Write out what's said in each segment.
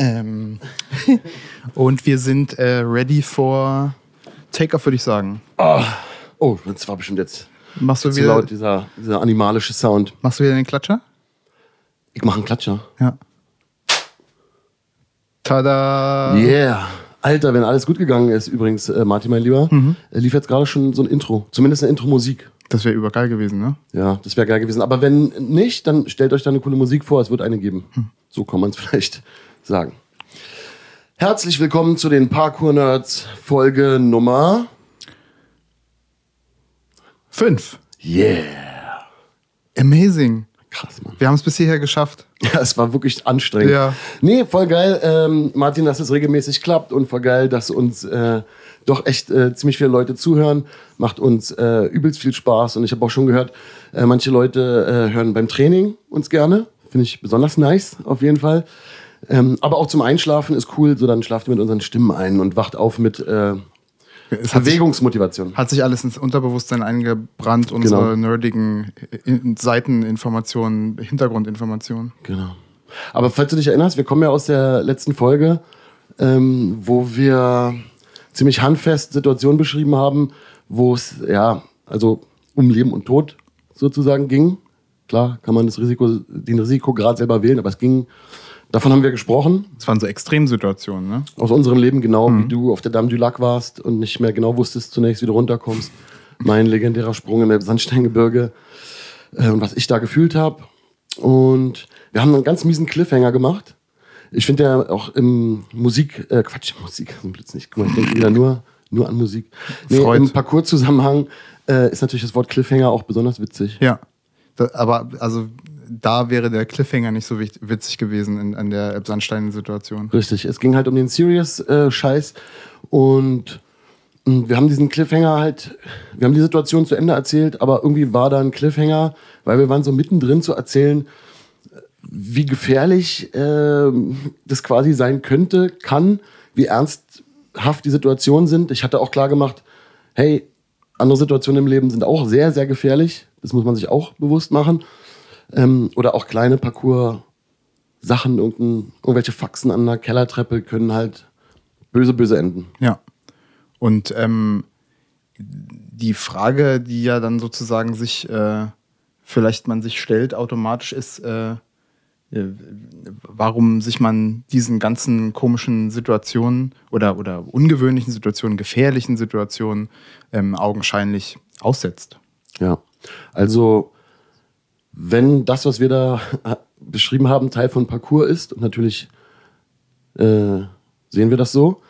Ähm, und wir sind äh, ready for Take-Off, würde ich sagen. Oh, oh, das war bestimmt jetzt Machst du zu wieder, laut, dieser, dieser animalische Sound. machst du wieder den Klatscher? Ich mache einen Klatscher. Ja. Tada! Yeah. Alter, wenn alles gut gegangen ist, übrigens, äh, Martin, mein Lieber, äh, lief jetzt gerade schon so ein Intro. Zumindest eine Intro-Musik. Das wäre übergeil gewesen, ne? Ja, das wäre geil gewesen. Aber wenn nicht, dann stellt euch da eine coole Musik vor. Es wird eine geben. So kann man es vielleicht sagen. Herzlich willkommen zu den Parkour-Nerds Folge Nummer. Fünf. Yeah. Amazing. Krass, Mann. Wir haben es bis hierher geschafft. Ja, es war wirklich anstrengend. Ja. Nee, voll geil, ähm, Martin, dass es regelmäßig klappt und voll geil, dass uns äh, doch echt äh, ziemlich viele Leute zuhören. Macht uns äh, übelst viel Spaß und ich habe auch schon gehört, äh, manche Leute äh, hören beim Training uns gerne. Finde ich besonders nice, auf jeden Fall. Ähm, aber auch zum Einschlafen ist cool, so dann schlaft ihr mit unseren Stimmen ein und wacht auf mit äh, Es hat sich, Bewegungsmotivation. hat sich alles ins Unterbewusstsein eingebrannt, unsere Genau. nerdigen In- Seiteninformationen, Hintergrundinformationen. Genau. Aber falls du dich erinnerst, wir kommen ja aus der letzten Folge, ähm, wo wir ziemlich handfest Situationen beschrieben haben, wo es ja also um Leben und Tod sozusagen ging. Klar, kann man das Risiko, den Risikograd selber wählen, aber es ging. Davon haben wir gesprochen Das waren so Extremsituationen, ne? aus unserem Leben genau, wie du auf der Dame du Lac warst und nicht mehr genau wusstest zunächst, wie du runterkommst. Mein legendärer Sprung im Sandsteingebirge äh, und was ich da gefühlt habe. Und wir haben einen ganz miesen Cliffhanger gemacht. Ich finde ja auch im Musik, äh, Quatsch, Musik, so ein Blitz nicht. Guck mal, ich denke wieder nur, nur an Musik. Nee, Freud. Im Parcours-Zusammenhang äh, ist natürlich das Wort Cliffhanger auch besonders witzig. Ja. Da, aber also da wäre der Cliffhanger nicht so witzig gewesen in, an der Elbsandstein-Situation. Richtig, es ging halt um den Serious-Scheiß und mh, wir haben diesen Cliffhanger halt, wir haben die Situation zu Ende erzählt, aber irgendwie war da ein Cliffhanger, weil wir waren so mittendrin zu erzählen, wie gefährlich äh, das quasi sein könnte, kann, wie ernsthaft die Situationen sind. Ich hatte auch klar gemacht, hey, andere Situationen im Leben sind auch sehr, sehr gefährlich. Das muss man sich auch bewusst machen. Ähm, oder auch kleine Parcours-Sachen, irgendwelche Faxen an einer Kellertreppe können halt böse, böse enden. Ja. Und ähm, die Frage, die ja dann sozusagen sich äh, vielleicht man sich stellt automatisch ist, äh, äh, warum sich man diesen ganzen komischen Situationen oder, oder ungewöhnlichen Situationen, gefährlichen Situationen ähm, augenscheinlich aussetzt. Ja. Also, wenn das, was wir da äh, beschrieben haben, Teil von Parcours ist, und natürlich äh, sehen wir das so,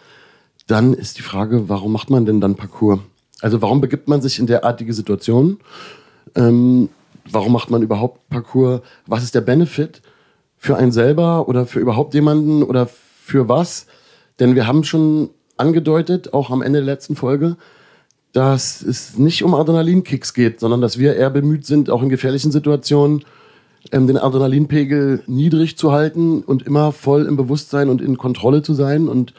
dann ist die Frage, warum macht man denn dann Parcours? Also, warum begibt man sich in derartige Situationen? Ähm, warum macht man überhaupt Parcours? Was ist der Benefit für einen selber oder für überhaupt jemanden oder für was? Denn wir haben schon angedeutet, auch am Ende der letzten Folge, dass es nicht um Adrenalinkicks geht, sondern dass wir eher bemüht sind, auch in gefährlichen Situationen ähm, den Adrenalinpegel niedrig zu halten und immer voll im Bewusstsein und in Kontrolle zu sein und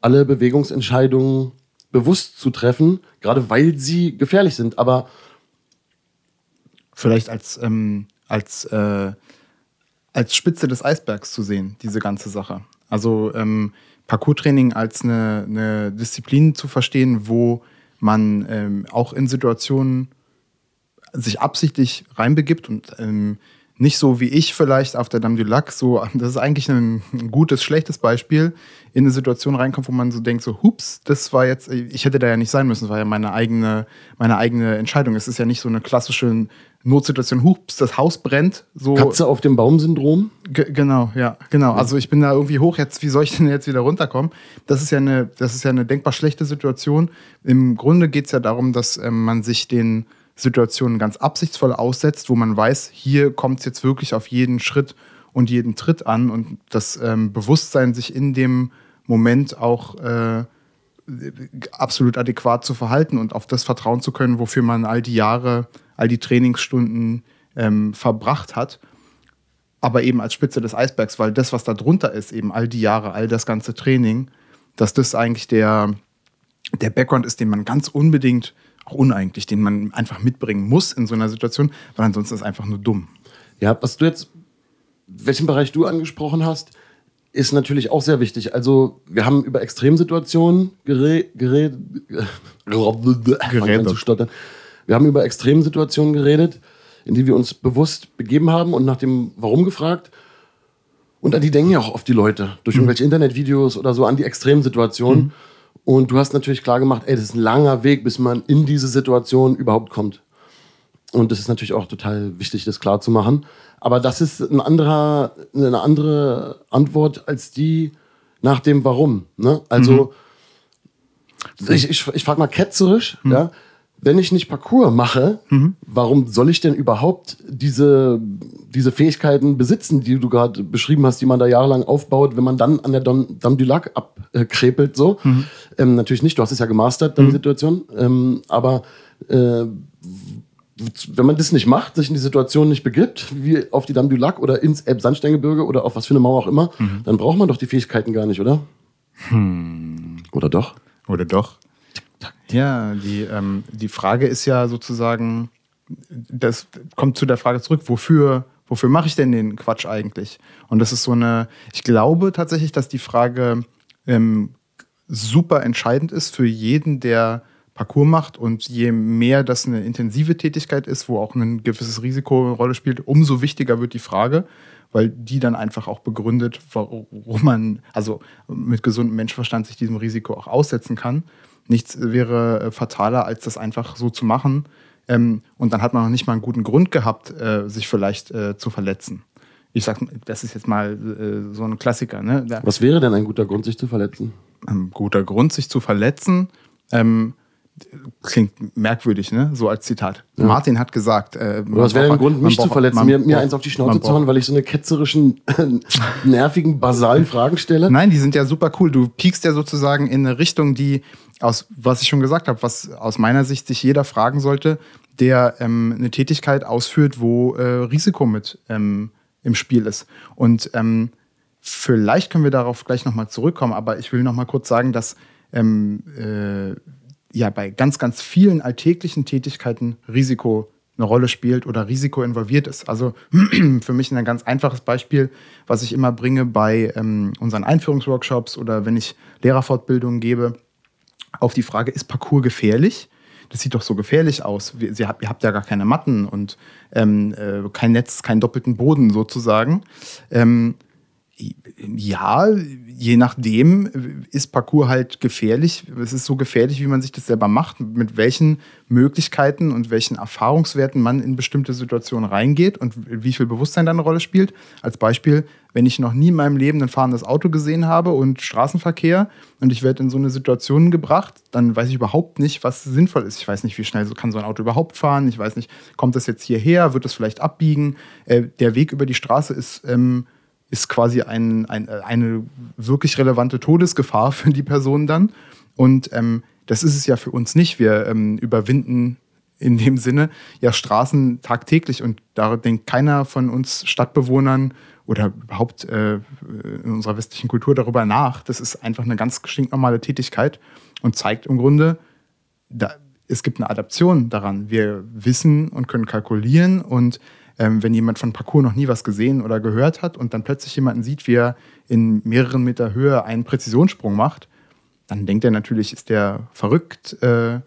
alle Bewegungsentscheidungen bewusst zu treffen, gerade weil sie gefährlich sind. Aber Vielleicht als, ähm, als, äh, als Spitze des Eisbergs zu sehen, diese ganze Sache. Also ähm, Parcours-Training als eine, eine Disziplin zu verstehen, wo man ähm, auch in Situationen sich absichtlich reinbegibt und ähm, nicht so wie ich vielleicht auf der Dame du Lac, so, das ist eigentlich ein, ein gutes, schlechtes Beispiel, in eine Situation reinkommt, wo man so denkt, so, hups, das war jetzt, ich hätte da ja nicht sein müssen, das war ja meine eigene, meine eigene Entscheidung. Es ist ja nicht so eine klassische Notsituation, hups, das Haus brennt, so. Katze auf dem Baum-Syndrom, Ge- Genau, ja, genau. Also ich bin da irgendwie hoch, jetzt, wie soll ich denn jetzt wieder runterkommen? Das ist ja eine, das ist ja eine denkbar schlechte Situation. Im Grunde geht es ja darum, dass ähm, man sich den Situationen ganz absichtsvoll aussetzt, wo man weiß, hier kommt es jetzt wirklich auf jeden Schritt und jeden Tritt an und das ähm, Bewusstsein, sich in dem Moment auch äh, absolut adäquat zu verhalten und auf das vertrauen zu können, wofür man all die Jahre, all die Trainingsstunden ähm, verbracht hat. Aber eben als Spitze des Eisbergs, weil das, was da drunter ist, eben all die Jahre, all das ganze Training, dass das eigentlich der, der Background ist, den man ganz unbedingt, auch uneigentlich, den man einfach mitbringen muss in so einer Situation, weil ansonsten ist es einfach nur dumm. Ja, was du jetzt, welchen Bereich du angesprochen hast, ist natürlich auch sehr wichtig. Also wir haben über Extremsituationen geredet. Gered, geredet. Zu. Wir haben über Extremsituationen geredet, in die wir uns bewusst begeben haben und nach dem Warum gefragt. Und an die denken ja auch oft die Leute durch mhm. irgendwelche Internetvideos oder so an die Extremsituationen. Mhm. Und du hast natürlich klar gemacht, ey, das ist ein langer Weg, bis man in diese Situation überhaupt kommt. Und das ist natürlich auch total wichtig, das klar zu machen. Aber das ist ein anderer, eine andere Antwort als die nach dem Warum. Ne? Also, mhm. ich, ich, ich frage mal ketzerisch, mhm. ja, wenn ich nicht Parcours mache, mhm. warum soll ich denn überhaupt diese, diese Fähigkeiten besitzen, die du gerade beschrieben hast, die man da jahrelang aufbaut, wenn man dann an der Dame du Lac abkrepelt, so? Mhm. Ähm, natürlich nicht, du hast es ja gemastert, deine mhm. Situation. Ähm, aber äh, wenn man das nicht macht, sich in die Situation nicht begibt, wie auf die Dame du Lac oder ins Elbsandsteingebirge oder auf was für eine Mauer auch immer, mhm. dann braucht man doch die Fähigkeiten gar nicht, oder? Hm. Oder doch? Oder doch? Ja, die, ähm, die Frage ist ja sozusagen, das kommt zu der Frage zurück, wofür, wofür mache ich denn den Quatsch eigentlich? Und das ist so eine, ich glaube tatsächlich, dass die Frage ähm, super entscheidend ist für jeden, der Parcours macht. Und je mehr das eine intensive Tätigkeit ist, wo auch ein gewisses Risiko eine Rolle spielt, umso wichtiger wird die Frage, weil die dann einfach auch begründet, warum man also mit gesundem Menschenverstand sich diesem Risiko auch aussetzen kann nichts wäre äh, fataler, als das einfach so zu machen. Ähm, und dann hat man noch nicht mal einen guten Grund gehabt, äh, sich vielleicht äh, zu verletzen. Ich sag, das ist jetzt mal äh, so ein Klassiker. Ne? Was wäre denn ein guter Grund, sich zu verletzen? Ein guter Grund, sich zu verletzen. Ähm, klingt merkwürdig, ne? So als Zitat. Ja. Martin hat gesagt. Äh, was wäre ein Grund, mich zu verletzen, man, mir, mir eins auf die Schnauze zu hauen, weil ich so eine ketzerischen, nervigen, basalen Fragen stelle? Nein, die sind ja super cool. Du piekst ja sozusagen in eine Richtung, die aus, was ich schon gesagt habe, was aus meiner Sicht sich jeder fragen sollte, der ähm, eine Tätigkeit ausführt, wo äh, Risiko mit ähm, im Spiel ist. Und ähm, vielleicht können wir darauf gleich nochmal zurückkommen, aber ich will nochmal kurz sagen, dass ähm, äh, ja bei ganz, ganz vielen alltäglichen Tätigkeiten Risiko eine Rolle spielt oder Risiko involviert ist. Also für mich ein ganz einfaches Beispiel, was ich immer bringe bei ähm, unseren Einführungsworkshops oder wenn ich Lehrerfortbildungen gebe, auf die Frage, ist Parcours gefährlich? Das sieht doch so gefährlich aus. Sie, ihr habt ja gar keine Matten und ähm, äh, kein Netz, keinen doppelten Boden sozusagen. Ähm, ja, je nachdem ist Parcours halt gefährlich. Es ist so gefährlich, wie man sich das selber macht, mit welchen Möglichkeiten und welchen Erfahrungswerten man in bestimmte Situationen reingeht und wie viel Bewusstsein da eine Rolle spielt. Als Beispiel, wenn ich noch nie in meinem Leben ein fahrendes Auto gesehen habe und Straßenverkehr und ich werde in so eine Situation gebracht, dann weiß ich überhaupt nicht, was sinnvoll ist. Ich weiß nicht, wie schnell kann so ein Auto überhaupt fahren. Ich weiß nicht, kommt das jetzt hierher, wird es vielleicht abbiegen. Äh, der Weg über die Straße ist ähm, ist quasi ein, ein, eine wirklich relevante Todesgefahr für die Person dann. Und ähm, das ist es ja für uns nicht. Wir ähm, überwinden in dem Sinne ja Straßen tagtäglich und da denkt keiner von uns Stadtbewohnern oder überhaupt äh, in unserer westlichen Kultur darüber nach. Das ist einfach eine ganz stinknormale Tätigkeit und zeigt im Grunde, da, es gibt eine Adaption daran. Wir wissen und können kalkulieren und ähm, wenn jemand von Parcours noch nie was gesehen oder gehört hat und dann plötzlich jemanden sieht, wie er in mehreren Meter Höhe einen Präzisionssprung macht, dann denkt er natürlich, ist der verrückt äh,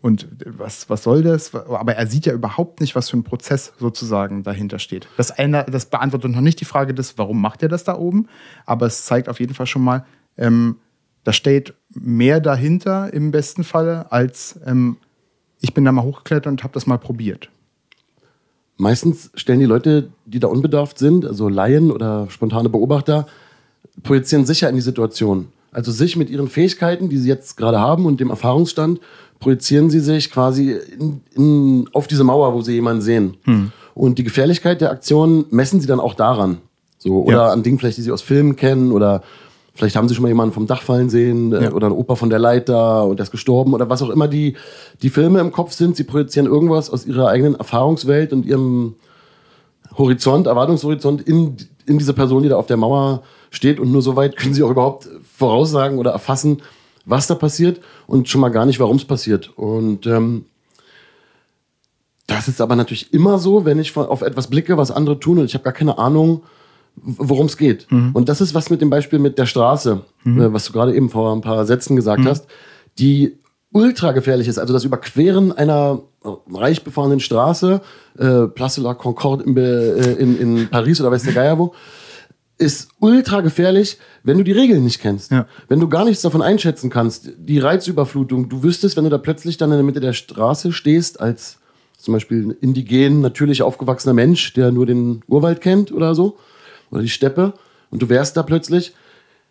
und was, was soll das? Aber er sieht ja überhaupt nicht, was für ein Prozess sozusagen dahinter steht. Das, eine, das beantwortet noch nicht die Frage des, warum macht er das da oben, aber es zeigt auf jeden Fall schon mal, ähm, da steht mehr dahinter im besten Falle, als ähm, ich bin da mal hochgeklettert und habe das mal probiert meistens stellen die Leute, die da unbedarft sind, also Laien oder spontane Beobachter, projizieren sicher in die Situation. Also sich mit ihren Fähigkeiten, die sie jetzt gerade haben und dem Erfahrungsstand, projizieren sie sich quasi in, in, auf diese Mauer, wo sie jemanden sehen. Hm. Und die Gefährlichkeit der Aktion messen sie dann auch daran. So, oder ja. an Dingen vielleicht, die sie aus Filmen kennen oder Vielleicht haben sie schon mal jemanden vom Dach fallen sehen äh, ja. oder ein Opa von der Leiter und der ist gestorben oder was auch immer die, die Filme im Kopf sind. Sie projizieren irgendwas aus ihrer eigenen Erfahrungswelt und ihrem Horizont, Erwartungshorizont in, in diese Person, die da auf der Mauer steht. Und nur so weit können sie auch überhaupt voraussagen oder erfassen, was da passiert und schon mal gar nicht, warum es passiert. Und ähm, das ist aber natürlich immer so, wenn ich auf etwas blicke, was andere tun und ich habe gar keine Ahnung, worum es geht. Mhm. Und das ist was mit dem Beispiel mit der Straße, mhm. äh, was du gerade eben vor ein paar Sätzen gesagt mhm. hast, die ultra gefährlich ist. Also das Überqueren einer reich befahrenen Straße, äh, Place de la Concorde in, äh, in, in Paris oder weiß der Geier wo, ist ultra gefährlich, wenn du die Regeln nicht kennst. Ja. Wenn du gar nichts davon einschätzen kannst. Die Reizüberflutung, du wüsstest, wenn du da plötzlich dann in der Mitte der Straße stehst, als zum Beispiel indigen, natürlich aufgewachsener Mensch, der nur den Urwald kennt oder so, oder die Steppe, und du wärst da plötzlich,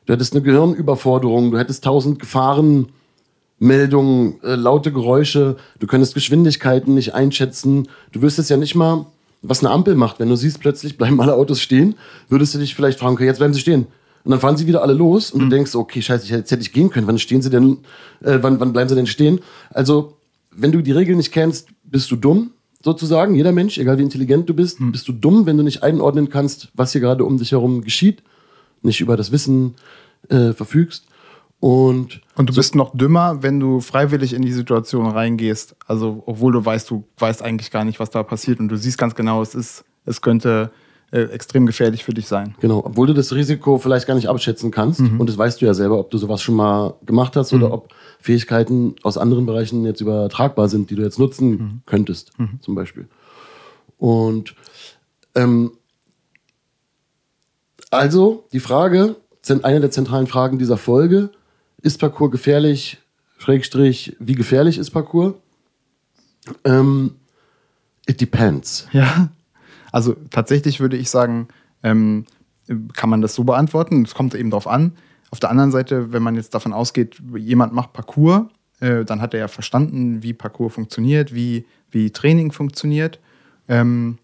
du hättest eine Gehirnüberforderung, du hättest tausend Gefahrenmeldungen, äh, laute Geräusche, du könntest Geschwindigkeiten nicht einschätzen, du wüsstest ja nicht mal, was eine Ampel macht. Wenn du siehst, plötzlich bleiben alle Autos stehen, würdest du dich vielleicht fragen, okay, jetzt bleiben sie stehen. Und dann fahren sie wieder alle los und mhm. du denkst, okay, scheiße, jetzt hätte ich gehen können. Wann stehen sie denn, äh, wann, wann bleiben sie denn stehen? Also, wenn du die Regeln nicht kennst, bist du dumm, sozusagen. Jeder Mensch, egal wie intelligent du bist, mhm. bist du dumm, wenn du nicht einordnen kannst, was hier gerade um dich herum geschieht, nicht über das Wissen äh, verfügst. Und, und du so bist noch dümmer, wenn du freiwillig in die Situation reingehst. Also, obwohl du weißt, du weißt eigentlich gar nicht, was da passiert und du siehst ganz genau, es ist, es könnte äh, extrem gefährlich für dich sein. Genau, obwohl du das Risiko vielleicht gar nicht abschätzen kannst. Mhm. Und das weißt du ja selber, ob du sowas schon mal gemacht hast mhm. oder ob Fähigkeiten aus anderen Bereichen jetzt übertragbar sind, die du jetzt nutzen mhm. könntest, mhm. zum Beispiel. Und ähm, also die Frage, eine der zentralen Fragen dieser Folge, ist Parcours gefährlich? Schrägstrich, wie gefährlich ist Parcours? Ähm, it depends. Ja, also tatsächlich würde ich sagen, ähm, kann man das so beantworten. Es kommt eben darauf an. Auf der anderen Seite, wenn man jetzt davon ausgeht, jemand macht Parcours, äh, dann hat er ja verstanden, wie Parcours funktioniert, wie, wie Training funktioniert. Ähm,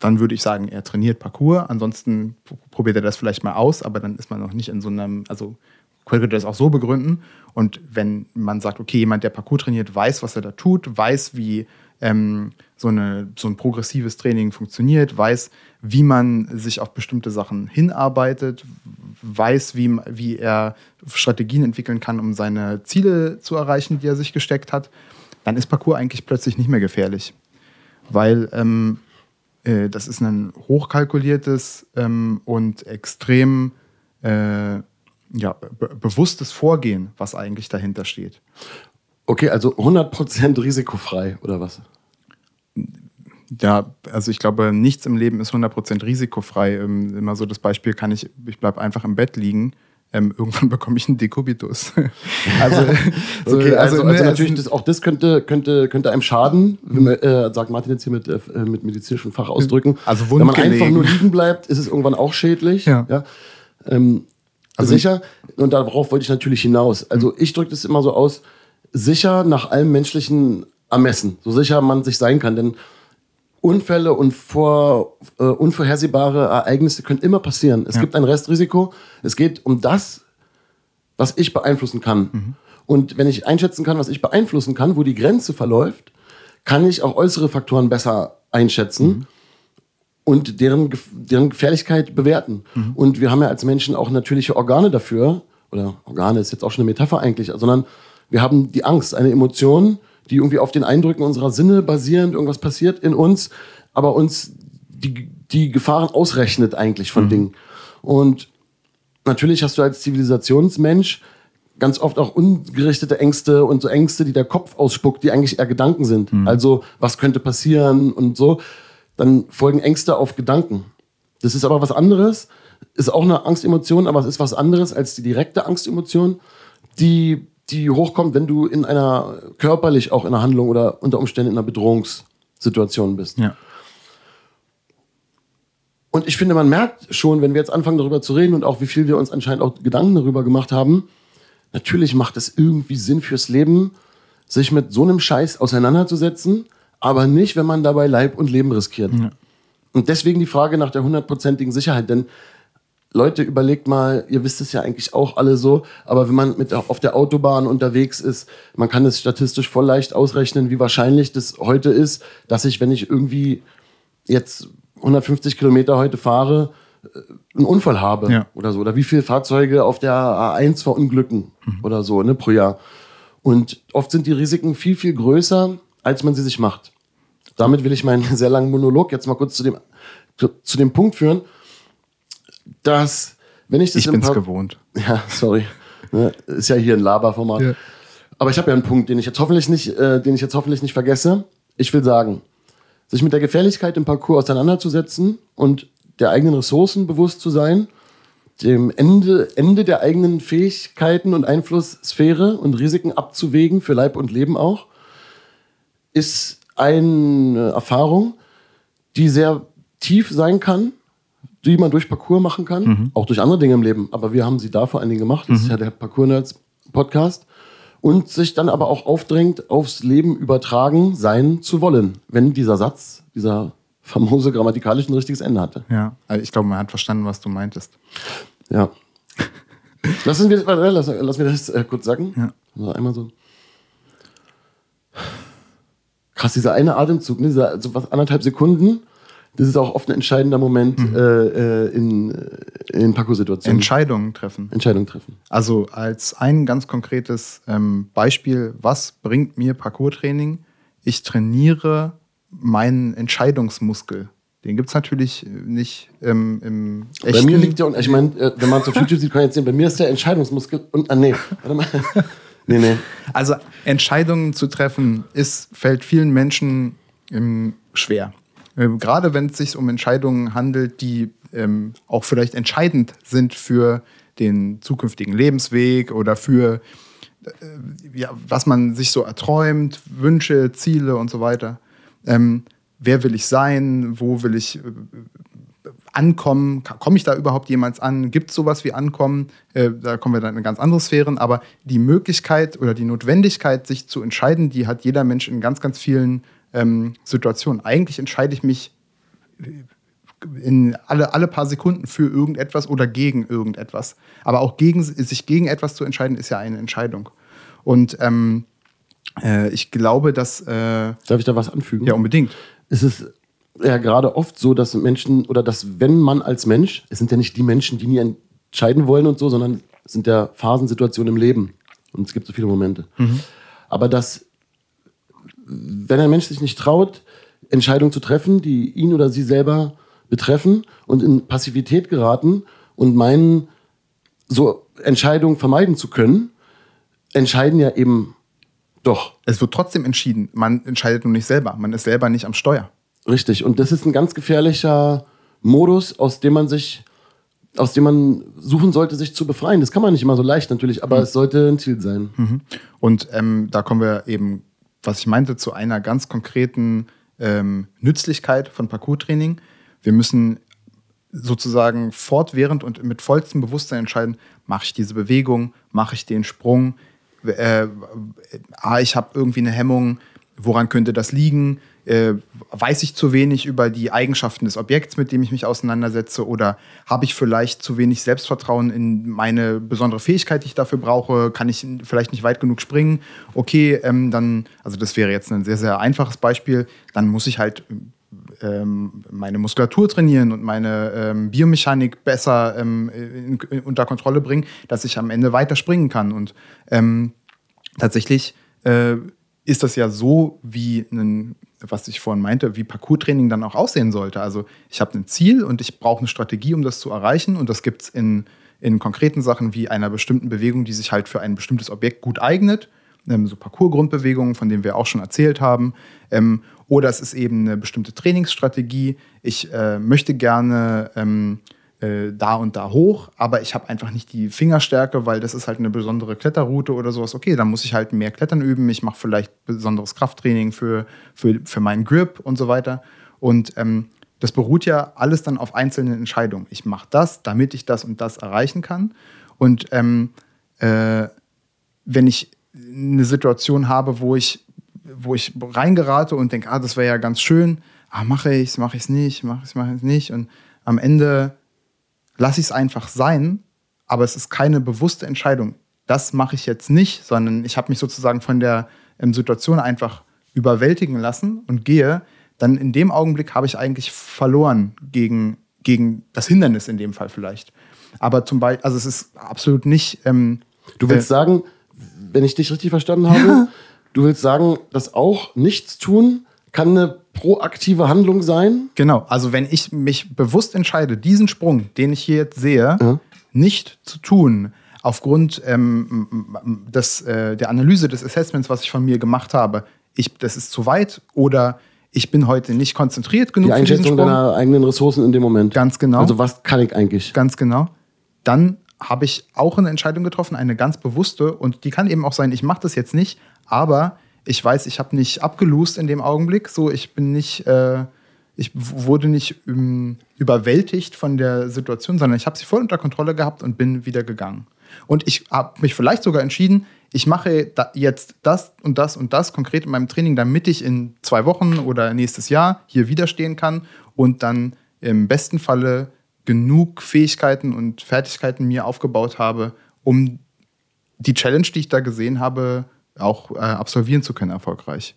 dann würde ich sagen, er trainiert Parcours. Ansonsten probiert er das vielleicht mal aus, aber dann ist man noch nicht in so einem, also könnte das auch so begründen. Und wenn man sagt, okay, jemand, der Parcours trainiert, weiß, was er da tut, weiß, wie ähm, so, eine, so ein progressives Training funktioniert, weiß, wie man sich auf bestimmte Sachen hinarbeitet, weiß, wie, wie er Strategien entwickeln kann, um seine Ziele zu erreichen, die er sich gesteckt hat, dann ist Parcours eigentlich plötzlich nicht mehr gefährlich. Weil ähm, äh, das ist ein hochkalkuliertes ähm, und extrem äh, ja, be bewusstes Vorgehen, was eigentlich dahinter steht. Okay, also 100% risikofrei oder was? Ja, also ich glaube, nichts im Leben ist 100% risikofrei. Ähm, immer so das Beispiel kann ich, ich bleibe einfach im Bett liegen. Ähm, irgendwann bekomme ich einen Dekubitus. also, so, okay, also, also, also ne, natürlich, das, auch das könnte, könnte, könnte einem schaden, mhm. äh, sagt Martin jetzt hier mit, äh, mit medizinischen Fachausdrücken. Also Wenn man einfach nur liegen bleibt, ist es irgendwann auch schädlich. Ja. ja? Ähm, also sicher, und darauf wollte ich natürlich hinaus. Also ich drücke das immer so aus, sicher nach allem menschlichen Ermessen, so sicher man sich sein kann. Denn Unfälle und vor, äh, unvorhersehbare Ereignisse können immer passieren. Es ja. gibt ein Restrisiko. Es geht um das, was ich beeinflussen kann. Mhm. Und wenn ich einschätzen kann, was ich beeinflussen kann, wo die Grenze verläuft, kann ich auch äußere Faktoren besser einschätzen. Mhm und deren, deren Gefährlichkeit bewerten. Mhm. Und wir haben ja als Menschen auch natürliche Organe dafür, oder Organe ist jetzt auch schon eine Metapher eigentlich, sondern wir haben die Angst, eine Emotion, die irgendwie auf den Eindrücken unserer Sinne basierend irgendwas passiert in uns, aber uns die, die Gefahren ausrechnet eigentlich von mhm. Dingen. Und natürlich hast du als Zivilisationsmensch ganz oft auch ungerichtete Ängste und so Ängste, die der Kopf ausspuckt, die eigentlich eher Gedanken sind. Mhm. Also, was könnte passieren und so dann folgen Ängste auf Gedanken. Das ist aber was anderes, ist auch eine Angstemotion, aber es ist was anderes als die direkte Angstemotion, die, die hochkommt, wenn du in einer körperlich auch in einer Handlung oder unter Umständen in einer Bedrohungssituation bist. Ja. Und ich finde, man merkt schon, wenn wir jetzt anfangen darüber zu reden und auch wie viel wir uns anscheinend auch Gedanken darüber gemacht haben, natürlich macht es irgendwie Sinn fürs Leben, sich mit so einem Scheiß auseinanderzusetzen aber nicht, wenn man dabei Leib und Leben riskiert. Ja. Und deswegen die Frage nach der hundertprozentigen Sicherheit, denn Leute, überlegt mal, ihr wisst es ja eigentlich auch alle so, aber wenn man mit auf der Autobahn unterwegs ist, man kann es statistisch voll leicht ausrechnen, wie wahrscheinlich das heute ist, dass ich, wenn ich irgendwie jetzt 150 Kilometer heute fahre, äh, einen Unfall habe ja. oder so. Oder wie viele Fahrzeuge auf der A1 verunglücken mhm. oder so ne, pro Jahr. Und oft sind die Risiken viel, viel größer, als man sie sich macht. Damit will ich meinen sehr langen Monolog jetzt mal kurz zu dem, zu dem Punkt führen. Dass, wenn ich das Ich bin's gewohnt. Ja, sorry. Ne, Ist ja hier ein Laberformat. Ja. Aber ich habe ja einen Punkt, den ich jetzt hoffentlich nicht, äh, den ich jetzt hoffentlich nicht vergesse. Ich will sagen, sich mit der Gefährlichkeit im Parcours auseinanderzusetzen und der eigenen Ressourcen bewusst zu sein, dem Ende, Ende der eigenen Fähigkeiten und Einflusssphäre und Risiken abzuwägen, für Leib und Leben auch, ist eine Erfahrung, die sehr tief sein kann, die man durch Parcours machen kann, auch durch andere Dinge im Leben. Aber wir haben sie da vor allen Dingen gemacht. Das ist ja der Parcours Nerds Podcast. Und sich dann aber auch aufdrängt, aufs Leben übertragen sein zu wollen, wenn dieser Satz, dieser famose grammatikalisch ein richtiges Ende hatte. Ja, also ich glaube, man hat verstanden, was du meintest. Ja. Lassen wir, warte, lass, lass mir das äh, kurz sagen. Ja. Also einmal so. Krass, dieser eine Atemzug, ne, dieser, so was anderthalb Sekunden, das ist auch oft ein entscheidender Moment Mhm. äh, äh, in, äh, in Parcours-Situationen. Entscheidungen treffen. Entscheidung treffen. Also als ein ganz konkretes ähm, Beispiel, was bringt mir Parcours-Training? Ich trainiere meinen Entscheidungsmuskel. Den gibt es natürlich nicht ähm, im Bei mir liegt ja, und ich meine, äh, wenn man es auf YouTube sieht, kann ich jetzt sehen, bei mir ist der Entscheidungsmuskel und, ah, nee, warte mal. nee, nee. Also Entscheidungen zu treffen, ist, fällt vielen Menschen ähm, schwer. Ähm, gerade wenn es sich um Entscheidungen handelt, die ähm, auch vielleicht entscheidend sind für den zukünftigen Lebensweg oder für äh, ja, was man sich so erträumt, Wünsche, Ziele und so weiter. Ähm, wer will ich sein? Wo will ich äh, ankommen? Komme ich da überhaupt jemals an? Gibt es sowas wie Ankommen? Äh, da kommen wir dann in ganz andere Sphären. Aber die Möglichkeit oder die Notwendigkeit, sich zu entscheiden, die hat jeder Mensch in ganz, ganz vielen ähm, Situationen. Eigentlich entscheide ich mich in alle, alle paar Sekunden für irgendetwas oder gegen irgendetwas. Aber auch gegen, sich gegen etwas zu entscheiden, ist ja eine Entscheidung. Und ähm, äh, ich glaube, dass. Äh, Darf ich da was anfügen? ja, unbedingt. es ist ja gerade oft so, dass Menschen oder dass wenn man als Mensch, es sind ja nicht die Menschen, die nie entscheiden wollen und so, sondern es sind ja Phasensituationen im Leben und es gibt so viele Momente. Aber dass wenn ein Mensch sich nicht traut, Entscheidungen zu treffen, die ihn oder sie selber betreffen und in Passivität geraten und meinen, so Entscheidungen vermeiden zu können, entscheiden ja eben doch. Es wird trotzdem entschieden. Man entscheidet nur nicht selber. Man ist selber nicht am Steuer. Richtig. Und das ist ein ganz gefährlicher Modus, aus dem man sich, aus dem man suchen sollte, sich zu befreien. Das kann man nicht immer so leicht natürlich, aber es sollte ein Ziel sein. Und ähm, da kommen wir eben, was ich meinte, zu einer ganz konkreten ähm, Nützlichkeit von Parcours-Training. Wir müssen sozusagen fortwährend und mit vollstem Bewusstsein entscheiden, mache ich diese Bewegung, mache ich den Sprung, äh, ah, ich habe irgendwie eine Hemmung, woran könnte das liegen? Äh, weiß ich zu wenig über die Eigenschaften des Objekts, mit dem ich mich auseinandersetze? Oder habe ich vielleicht zu wenig Selbstvertrauen in meine besondere Fähigkeit, die ich dafür brauche? Kann ich vielleicht nicht weit genug springen? Okay, ähm, dann, also das wäre jetzt ein sehr, sehr einfaches Beispiel. Dann muss ich halt ähm, meine Muskulatur trainieren und meine ähm, Biomechanik besser ähm, in, in, unter Kontrolle bringen, dass ich am Ende weiter springen kann. Und ähm, tatsächlich äh, ist das ja so, wie ein, was ich vorhin meinte, wie Parcours-Training dann auch aussehen sollte. Also ich habe ein Ziel und ich brauche eine Strategie, um das zu erreichen. Und das gibt es in, in konkreten Sachen wie einer bestimmten Bewegung, die sich halt für ein bestimmtes Objekt gut eignet. Ähm, so Parcours-Grundbewegungen, von denen wir auch schon erzählt haben. Ähm, oder es ist eben eine bestimmte Trainingsstrategie. Ich äh, möchte gerne ähm, äh, da und da hoch, aber ich habe einfach nicht die Fingerstärke, weil das ist halt eine besondere Kletterroute oder sowas. Okay, dann muss ich halt mehr Klettern üben. Ich mache vielleicht besonderes Krafttraining für, für, für meinen Grip und so weiter. Und ähm, das beruht ja alles dann auf einzelnen Entscheidungen. Ich mache das, damit ich das und das erreichen kann. Und ähm, äh, wenn ich eine Situation habe, wo ich, wo ich reingerate und denke, ah, das wäre ja ganz schön, ah, mache ich es, mache ich es nicht, mache ich es, mache ich es nicht. Und am Ende lasse ich es einfach sein, aber es ist keine bewusste Entscheidung. Das mache ich jetzt nicht, sondern ich habe mich sozusagen von der ähm, Situation einfach überwältigen lassen und gehe. Dann in dem Augenblick habe ich eigentlich verloren gegen, gegen das Hindernis in dem Fall vielleicht. Aber zum Beispiel, also es ist absolut nicht. Ähm, Du willst äh, sagen, wenn ich dich richtig verstanden habe, du willst sagen, dass auch nichts tun kann eine proaktive Handlung sein? Genau, also wenn ich mich bewusst entscheide, diesen Sprung, den ich hier jetzt sehe, Ja. nicht zu tun, aufgrund ähm, des, äh, der Analyse des Assessments, was ich von mir gemacht habe, ich, das ist zu weit oder ich bin heute nicht konzentriert genug Die Einschätzung Sprung. deiner eigenen Ressourcen in dem Moment. Ganz genau. Also was kann ich eigentlich? Ganz genau. Dann habe ich auch eine Entscheidung getroffen, eine ganz bewusste. Und die kann eben auch sein, ich mache das jetzt nicht, aber ich weiß, ich habe nicht abgelost in dem Augenblick. So, ich bin nicht, äh, ich wurde nicht ähm, überwältigt von der Situation, sondern ich habe sie voll unter Kontrolle gehabt und bin wieder gegangen. Und ich habe mich vielleicht sogar entschieden, ich mache da jetzt das und das und das konkret in meinem Training, damit ich in zwei Wochen oder nächstes Jahr hier widerstehen kann und dann im besten Falle genug Fähigkeiten und Fertigkeiten mir aufgebaut habe, um die Challenge, die ich da gesehen habe, auch äh, absolvieren zu können, erfolgreich.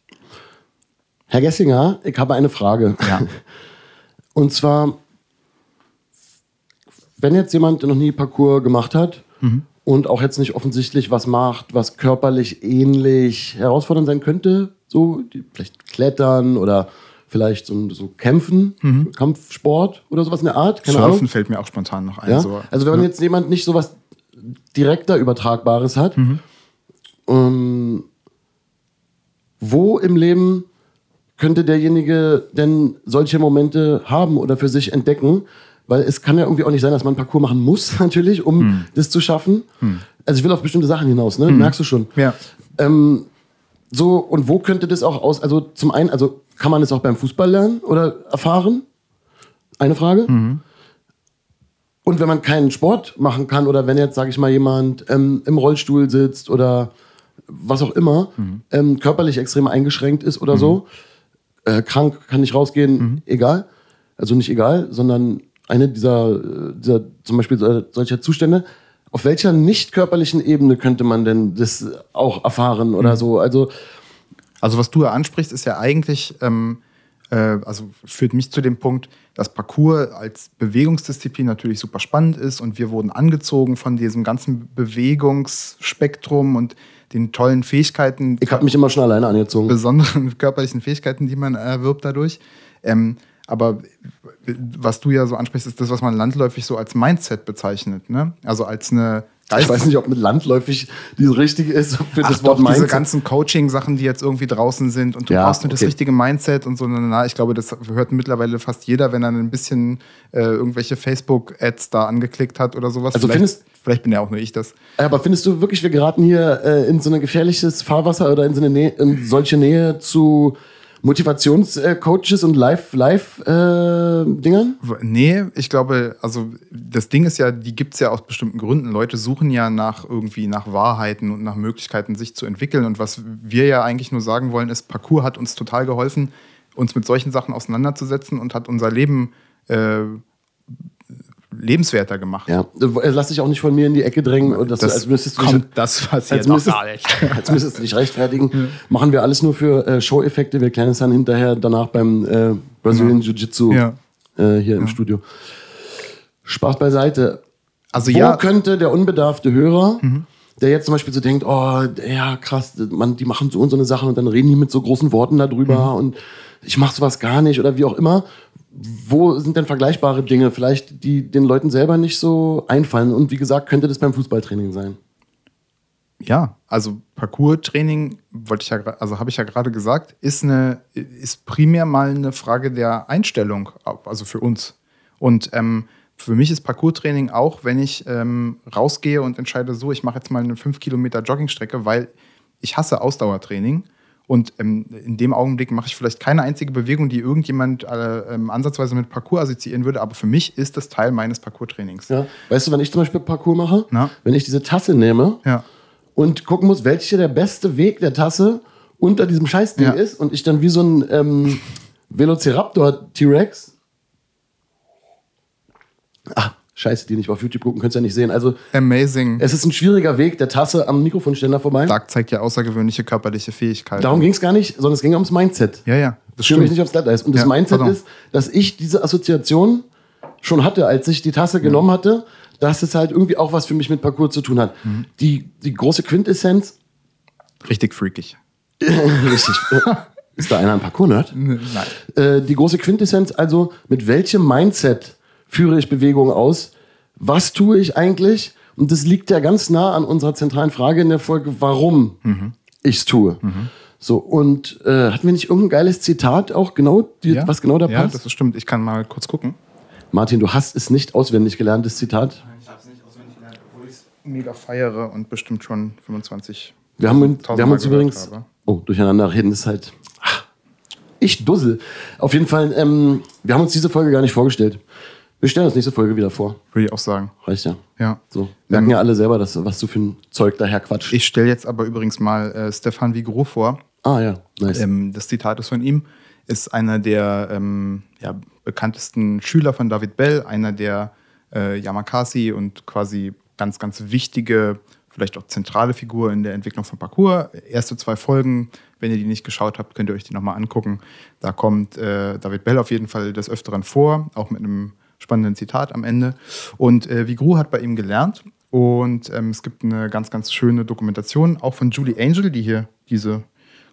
Herr Gessinger, ich habe eine Frage. Ja. Und zwar, wenn jetzt jemand noch nie Parcours gemacht hat Mhm. und auch jetzt nicht offensichtlich was macht, was körperlich ähnlich herausfordernd sein könnte, so die, vielleicht Klettern oder vielleicht so, so Kämpfen, Kampfsport oder sowas in der Art, keine Mhm. Surfen Ahnung. fällt mir auch spontan noch ein. Ja? So. Also wenn man jetzt jemand nicht so was direkter Übertragbares hat, Mhm. Ähm, wo im Leben könnte derjenige denn solche Momente haben oder für sich entdecken? Weil es kann ja irgendwie auch nicht sein, dass man einen Parcours machen muss, natürlich, um Hm. das zu schaffen. Also ich will auf bestimmte Sachen hinaus, ne? Merkst du schon. Ja. Ähm, so, und wo könnte das auch aus, also zum einen, also kann man es auch beim Fußball lernen oder erfahren? Eine Frage. Und wenn man keinen Sport machen kann oder wenn jetzt, sage ich mal, jemand ähm, im Rollstuhl sitzt oder was auch immer, ähm, körperlich extrem eingeschränkt ist oder so, äh, krank, kann nicht rausgehen, egal. Also nicht egal, sondern eine dieser, äh, dieser zum Beispiel so- solcher Zustände. Auf welcher nicht körperlichen Ebene könnte man denn das auch erfahren oder so? Also Also was du ja ansprichst, ist ja eigentlich, ähm, äh, also führt mich zu dem Punkt, dass Parcours als Bewegungsdisziplin natürlich super spannend ist und wir wurden angezogen von diesem ganzen Bewegungsspektrum und den tollen Fähigkeiten, ich habe mich immer schon alleine angezogen. besonderen körperlichen Fähigkeiten, die man erwirbt dadurch. Ähm, aber was du ja so ansprichst, ist das, was man landläufig so als Mindset bezeichnet. Ne? Also als eine Ich weiß nicht, ob mit landläufig die richtig ist für Ach das doch, Wort diese Mindset. ganzen Coaching-Sachen, die jetzt irgendwie draußen sind und du Ja, brauchst nur das okay. richtige Mindset und so. Na. Ich glaube, das hört mittlerweile fast jeder, wenn er ein bisschen äh, irgendwelche Facebook-Ads da angeklickt hat oder sowas. Also vielleicht, findest- vielleicht bin ja auch nur ich das. Aber findest du wirklich, wir geraten hier äh, in so ein gefährliches Fahrwasser oder in, so eine Nähe, in solche Nähe zu Motivationscoaches und Live-Live-Dingern? W- Nee, ich glaube, also das Ding ist ja, die gibt es ja aus bestimmten Gründen. Leute suchen ja nach irgendwie nach Wahrheiten und nach Möglichkeiten, sich zu entwickeln. Und was wir ja eigentlich nur sagen wollen, ist, Parcours hat uns total geholfen, uns mit solchen Sachen auseinanderzusetzen und hat unser Leben äh, lebenswerter gemacht. ja. Lass dich auch nicht von mir in die Ecke drängen. Und das, Das als müsstest du kommt, dich, das passiert als müsstest, gar nicht. als müsstest du dich rechtfertigen. Machen wir alles nur für äh, Show-Effekte. Wir klären es dann hinterher danach beim äh, Brazilian Jiu-Jitsu Ja. äh, hier im Studio. Spaß beiseite. Also Wo ja, könnte der unbedarfte Hörer, der jetzt zum Beispiel so denkt, oh, ja, krass, man, die machen so und so eine Sache und dann reden die mit so großen Worten darüber und ich mache sowas gar nicht oder wie auch immer. Wo sind denn vergleichbare Dinge, vielleicht, die den Leuten selber nicht so einfallen? Und wie gesagt, könnte das beim Fußballtraining sein? Ja, also Parcours-Training, wollte ich ja, also habe ich ja gerade gesagt, ist eine, ist primär mal eine Frage der Einstellung, also für uns. Und ähm, für mich ist Parcours-Training auch, wenn ich ähm, rausgehe und entscheide, so, ich mache jetzt mal eine 5 Kilometer Joggingstrecke, weil ich hasse Ausdauertraining. Und ähm, in dem Augenblick mache ich vielleicht keine einzige Bewegung, die irgendjemand äh, ähm, ansatzweise mit Parcours assoziieren würde, aber für mich ist das Teil meines Parcours-Trainings. Ja. Weißt du, wenn ich zum Beispiel Parcours mache? Na? Wenn ich diese Tasse nehme Ja. und gucken muss, welcher der beste Weg der Tasse unter diesem Scheißding Ja. ist und ich dann wie so ein ähm, Velociraptor T-Rex. Ah, scheiße, die nicht auf YouTube gucken, könnt ihr ja nicht sehen. Also, Amazing. es ist ein schwieriger Weg der Tasse am Mikrofonständer vorbei. Dark zeigt ja außergewöhnliche körperliche Fähigkeiten. Darum ging es gar nicht, sondern es ging ums Mindset. Ja, ja. Das Führe mich stimmt. nicht aufs Glatteis. Und das Ja, Mindset pardon. ist, dass ich diese Assoziation schon hatte, als ich die Tasse genommen hatte, dass es halt irgendwie auch was für mich mit Parcours zu tun hat. Mhm. Die, die große Quintessenz, Richtig freakig. richtig, Ist da einer ein Parkour-Nerd? Nein. Äh, die große Quintessenz also, mit welchem Mindset führe ich Bewegungen aus? Was tue ich eigentlich? Und das liegt ja ganz nah an unserer zentralen Frage in der Folge, warum Mhm. ich es tue. So, und äh, hatten wir nicht irgendein geiles Zitat auch genau, die, Ja? was genau da Ja, passt? das ist stimmt. Ich kann mal kurz gucken. Martin, du hast es nicht auswendig gelernt, das Zitat. Ich habe es nicht auswendig gelernt, obwohl ich es mega feiere und bestimmt schon 25. Wir haben, uns- wir haben uns übrigens. habe. Oh, durcheinander reden ist halt. Ach, Ich dussel. Auf jeden Fall, ähm, wir haben uns diese Folge gar nicht vorgestellt. Wir stellen uns nächste Folge wieder vor. Würde ich auch sagen. Reicht ja. Ja. So. Merken ja alle selber, dass, was du für ein Zeug daher quatscht. Ich stelle jetzt aber übrigens mal äh, Stefan Vigro vor. ah ja, nice. Ähm, das Zitat ist von ihm. Ist einer der ähm, ja, bekanntesten Schüler von David Bell, einer der äh, Yamakasi und quasi ganz, ganz wichtige, vielleicht auch zentrale Figur in der Entwicklung von Parkour. Erste zwei Folgen, wenn ihr die nicht geschaut habt, könnt ihr euch die nochmal angucken. Da kommt äh, David Bell auf jeden Fall des Öfteren vor, auch mit einem spannenden Zitat am Ende. Und äh, Vigru hat bei ihm gelernt. Und ähm, es gibt eine ganz, ganz schöne Dokumentation, auch von Julie Angel, die hier diese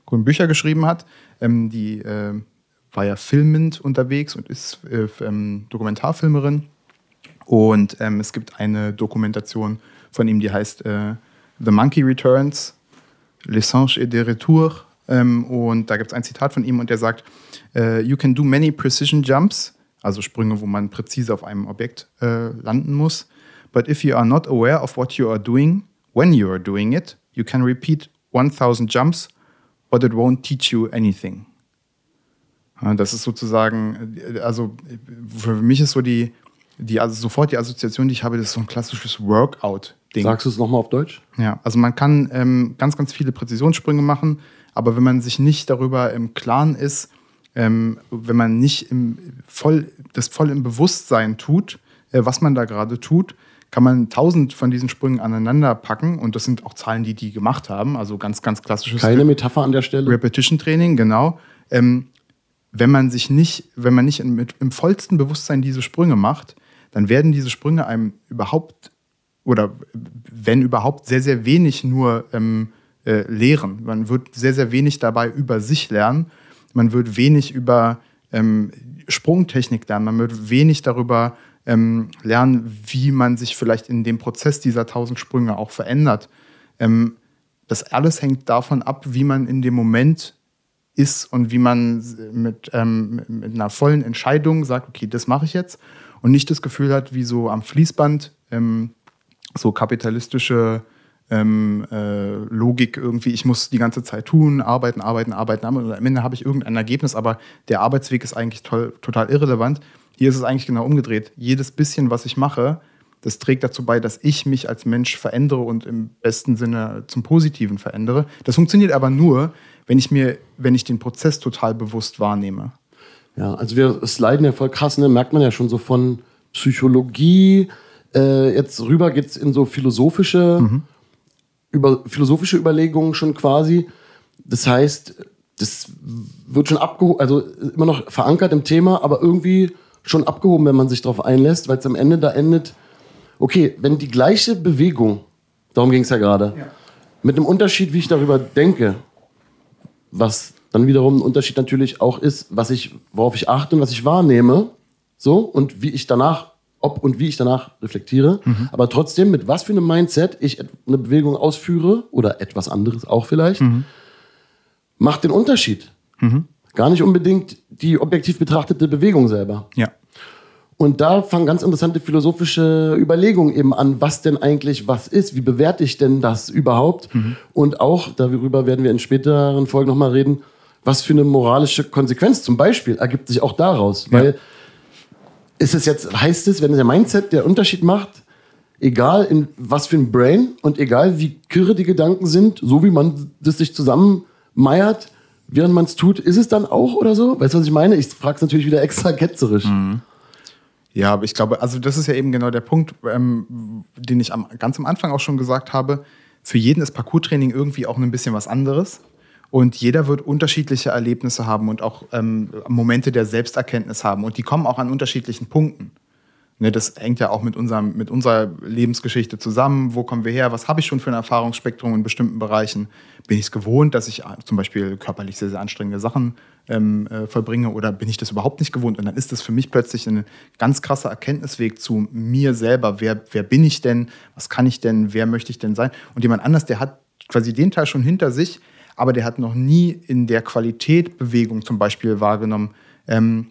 coolen Bücher geschrieben hat. Ähm, die äh, war ja filmend unterwegs und ist äh, ähm, Dokumentarfilmerin. Und ähm, es gibt eine Dokumentation von ihm, die heißt äh, The Monkey Returns, L'Essence et des Retours. Ähm, und da gibt es ein Zitat von ihm und der sagt, äh, You can do many precision jumps, also Sprünge, wo man präzise auf einem Objekt äh, landen muss. But if you are not aware of what you are doing, when you are doing it, you can repeat 1000 jumps, but it won't teach you anything. Ja, das ist sozusagen, äh, also für mich ist so die, die also sofort die Assoziation, die ich habe, das ist so ein klassisches Workout-Ding. Sagst du es nochmal auf Deutsch? Ja, also man kann ähm, ganz, ganz viele Präzisionssprünge machen, aber wenn man sich nicht darüber im Klaren ist, ähm, wenn man nicht im, voll, das voll im Bewusstsein tut, äh, was man da gerade tut, kann man tausend von diesen Sprüngen aneinander packen und das sind auch Zahlen, die die gemacht haben, also ganz, ganz klassisches Keine Metapher an der Stelle? Repetition Training, genau. Ähm, wenn man sich nicht, wenn man nicht mit, im vollsten Bewusstsein diese Sprünge macht, dann werden diese Sprünge einem überhaupt oder wenn überhaupt sehr, sehr wenig nur ähm, äh, lehren. Man wird sehr, sehr wenig dabei über sich lernen. Man wird wenig über ähm, Sprungtechnik lernen. Man wird wenig darüber ähm, lernen, wie man sich vielleicht in dem Prozess dieser tausend Sprünge auch verändert. Ähm, das alles hängt davon ab, wie man in dem Moment ist und wie man mit, ähm, mit einer vollen Entscheidung sagt, okay, das mache ich jetzt und nicht das Gefühl hat, wie so am Fließband ähm, so kapitalistische ähm, äh, Logik irgendwie, ich muss die ganze Zeit tun, arbeiten, arbeiten, arbeiten, arbeiten und am Ende habe ich irgendein Ergebnis, aber der Arbeitsweg ist eigentlich toll, total irrelevant. Hier ist es eigentlich genau umgedreht. Jedes bisschen, was ich mache, das trägt dazu bei, dass ich mich als Mensch verändere und im besten Sinne zum Positiven verändere. Das funktioniert aber nur, wenn ich mir, wenn ich den Prozess total bewusst wahrnehme. Ja, also wir sliden ja voll krass, ne? merkt man ja schon so von Psychologie, äh, jetzt rüber geht's in so philosophische, über, philosophische Überlegungen schon quasi. Das heißt, das wird schon abgehoben, also immer noch verankert im Thema, aber irgendwie schon abgehoben, wenn man sich darauf einlässt, weil es am Ende da endet, okay, wenn die gleiche Bewegung, darum ging es ja gerade, mit einem Unterschied, wie ich darüber denke, was dann wiederum ein Unterschied natürlich auch ist, was ich, worauf ich achte und was ich wahrnehme, so und wie ich danach, ob und wie ich danach reflektiere, aber trotzdem mit was für einem Mindset ich eine Bewegung ausführe oder etwas anderes auch vielleicht, macht den Unterschied. Gar nicht unbedingt die objektiv betrachtete Bewegung selber. Ja. Und da fangen ganz interessante philosophische Überlegungen eben an, was denn eigentlich was ist, wie bewerte ich denn das überhaupt? Und auch, darüber werden wir in späteren Folgen nochmal reden, was für eine moralische Konsequenz zum Beispiel ergibt sich auch daraus. Weil ist es jetzt, heißt es, wenn der Mindset der Unterschied macht, egal in was für ein Brain und egal wie kirre die Gedanken sind, so wie man das sich zusammenmeiert, während man es tut, ist es dann auch oder so? Weißt du, was ich meine? Ich frage es natürlich wieder extra ketzerisch. Ja, aber ich glaube, also das ist ja eben genau der Punkt, ähm, den ich am, ganz am Anfang auch schon gesagt habe. Für jeden ist Parkour-Training irgendwie auch ein bisschen was anderes. Und jeder wird unterschiedliche Erlebnisse haben und auch ähm, Momente der Selbsterkenntnis haben. Und die kommen auch an unterschiedlichen Punkten. Ne, das hängt ja auch mit, unserem, mit unserer Lebensgeschichte zusammen. Wo kommen wir her? Was habe ich schon für ein Erfahrungsspektrum in bestimmten Bereichen? Bin ich es gewohnt, dass ich äh, zum Beispiel körperlich sehr, sehr anstrengende Sachen ähm, äh, vollbringe oder bin ich das überhaupt nicht gewohnt? Und dann ist das für mich plötzlich ein ganz krasser Erkenntnisweg zu mir selber. Wer, wer bin ich denn? Was kann ich denn? Wer möchte ich denn sein? Und jemand anders, der hat quasi den Teil schon hinter sich, aber der hat noch nie in der Qualität Bewegung zum Beispiel wahrgenommen. Ähm,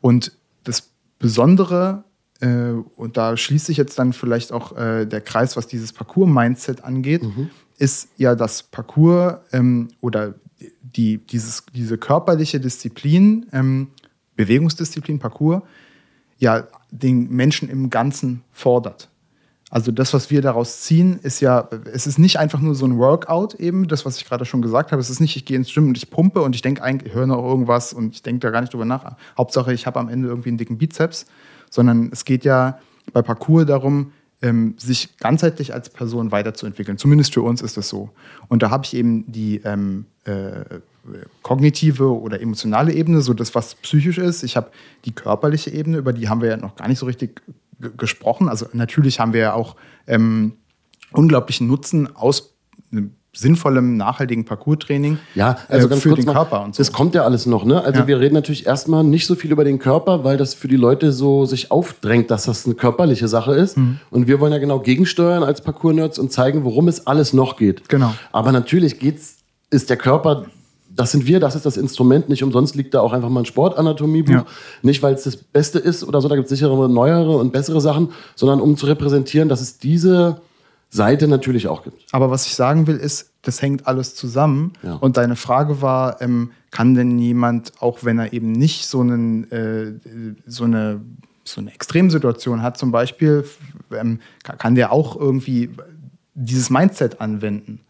und das Besondere äh, und da schließt sich jetzt dann vielleicht auch äh, der Kreis, was dieses Parcours-Mindset angeht, mhm. ist ja das Parcours ähm, oder die, dieses, diese körperliche Disziplin, ähm, Bewegungsdisziplin, Parcours, ja den Menschen im Ganzen fordert. Also das, was wir daraus ziehen, ist ja, es ist nicht einfach nur so ein Workout eben, das, was ich gerade schon gesagt habe. Es ist nicht, ich gehe ins Gym und ich pumpe und ich denke eigentlich, ich höre noch irgendwas und ich denke da gar nicht drüber nach. Hauptsache, ich habe am Ende irgendwie einen dicken Bizeps, sondern es geht ja bei Parcours darum, ähm, sich ganzheitlich als Person weiterzuentwickeln. Zumindest für uns ist das so. Und da habe ich eben die ähm, äh, kognitive oder emotionale Ebene, so das, was psychisch ist. Ich habe die körperliche Ebene, über die haben wir ja noch gar nicht so richtig gesprochen. Also natürlich haben wir ja auch ähm, unglaublichen Nutzen aus einem sinnvollem, nachhaltigen Parcours-Training ja, also äh, für den mal, Körper und so. Das kommt ja alles noch, ne? Also ja. wir reden natürlich erstmal nicht so viel über den Körper, weil das für die Leute so sich aufdrängt, dass das eine körperliche Sache ist. Mhm. Und wir wollen ja genau gegensteuern als Parcours-Nerds und zeigen, worum es alles noch geht. Genau. Aber natürlich geht's, ist der Körper das sind wir, das ist das Instrument. Nicht umsonst liegt da auch einfach mal ein Sportanatomiebuch. Ja. Nicht, weil es das Beste ist oder so, da gibt es sichere, neuere und bessere Sachen, sondern um zu repräsentieren, dass es diese Seite natürlich auch gibt. Aber was ich sagen will, ist, das hängt alles zusammen. Ja. Und deine Frage war, ähm, kann denn jemand, auch wenn er eben nicht so, einen, äh, so eine so eine Extremsituation hat, zum Beispiel, ähm, kann der auch irgendwie dieses Mindset anwenden?